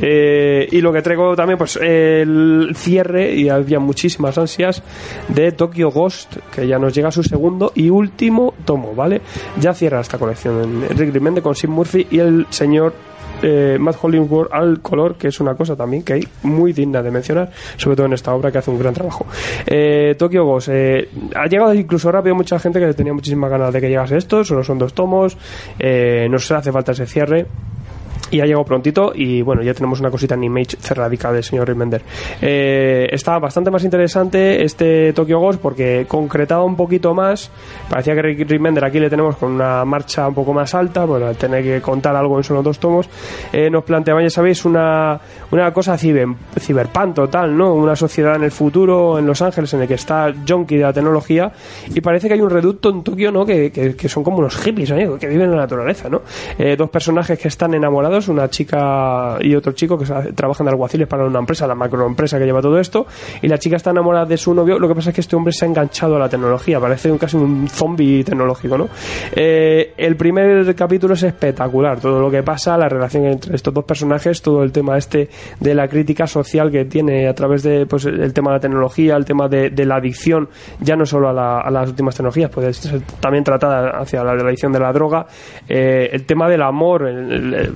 Eh, y lo que traigo también, pues el cierre, y había muchísimas ansias, de Tokyo Ghost, que ya nos llega su segundo y último tomo, ¿vale? Ya cierra esta colección Rick Remende con Sim Murphy y el señor eh, Matt Hollingworth al color, que es una cosa también que hay muy digna de mencionar, sobre todo en esta obra que hace un gran trabajo. Eh, Tokyo Ghost, eh, ha llegado incluso rápido mucha gente que tenía muchísimas ganas de que llegase esto, solo son dos tomos, eh, no se hace falta ese cierre y ha llegado prontito y bueno, ya tenemos una cosita en Image cerradica del señor Remender. Eh, está bastante más interesante este Tokyo Ghost porque concretado un poquito más, parecía que Remender aquí le tenemos con una marcha un poco más alta, bueno, al tener que contar algo en solo dos tomos, eh, nos planteaban, ya sabéis, una, una cosa ciber, ciberpunk total, ¿no? Una sociedad en el futuro, en Los Ángeles, en el que está junkie de la tecnología y parece que hay un reducto en Tokio, ¿no? Que, que, son como unos hippies, que viven en la naturaleza, ¿no? Eh, dos personajes que están enamorados una chica y otro chico que trabajan de alguaciles para una empresa, la macroempresa que lleva todo esto, y la chica está enamorada de su novio. Lo que pasa es que este hombre se ha enganchado a la tecnología, parece casi un zombie tecnológico, ¿no? Eh, el primer capítulo es espectacular, todo lo que pasa, la relación entre estos dos personajes, todo el tema este de la crítica social que tiene a través de pues, el tema de la tecnología, el tema de, la adicción, ya no solo a, las últimas tecnologías, puede ser también tratada hacia la, adicción de la droga, eh, el tema del amor, el,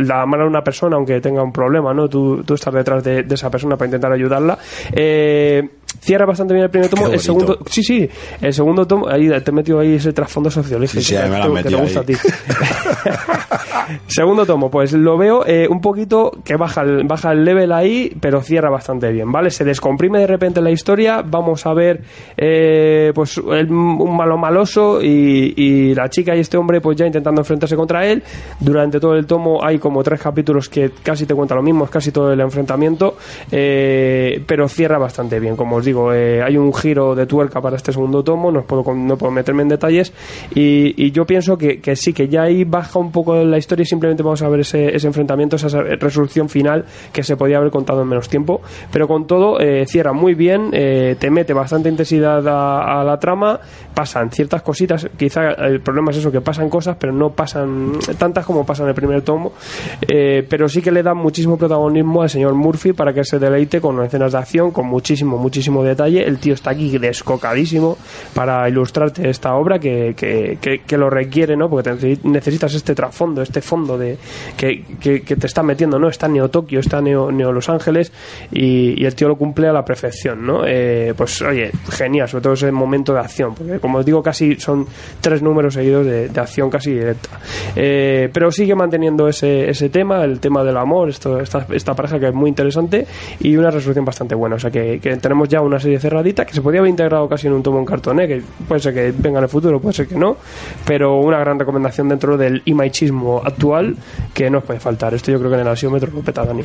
la amar a una persona aunque tenga un problema, ¿no? Tú, tú estás detrás de, esa persona para intentar ayudarla. Eh, cierra bastante bien el primer tomo. El segundo, sí, sí, el segundo tomo, ahí te he metido ahí ese trasfondo sociológico sí, que, te gusta a ti. segundo tomo, pues lo veo eh, un poquito que baja el, baja el level ahí, pero cierra bastante bien, ¿vale? Se descomprime de repente la historia, vamos a ver eh, pues un malo maloso y, y, la chica y este hombre pues ya intentando enfrentarse contra él. Durante todo el tomo hay como tres capítulos que casi te cuentan lo mismo, es casi todo el enfrentamiento, eh, pero cierra bastante bien, como os digo, eh, hay un giro de tuerca para este segundo tomo, no puedo, no puedo meterme en detalles, y, yo pienso que, sí, que ya ahí baja un poco la historia y simplemente vamos a ver ese, enfrentamiento, esa resolución final que se podía haber contado en menos tiempo, pero con todo eh, cierra muy bien, eh, te mete bastante intensidad a, la trama, pasan ciertas cositas, quizá el problema es eso, que pasan cosas, pero no pasan tantas como pasan en el primer tomo, pero sí que le da muchísimo protagonismo al señor Murphy para que se deleite con escenas de acción, con muchísimo, muchísimo detalle. El tío está aquí descocadísimo para ilustrarte esta obra que, que, lo requiere, ¿no? Porque necesitas este trasfondo, este fondo de que, te está metiendo, ¿no? Está Neo Tokio, está Neo, Neo Los Ángeles y, el tío lo cumple a la perfección, ¿no? Eh, pues oye, genial, sobre todo ese momento de acción, porque como os digo, casi son tres números seguidos de, acción casi directa. Eh, pero sigue manteniendo ese, ese tema, el tema del amor, esto, esta, esta pareja que es muy interesante y una resolución bastante buena. O sea que tenemos ya una serie cerradita que se podía haber integrado casi en un tomo en cartón, ¿eh? que puede ser que venga en el futuro, puede ser que no, pero una gran recomendación dentro del imaichismo actual que no os puede faltar. Esto yo creo que en el asiómetro lo peta Dani.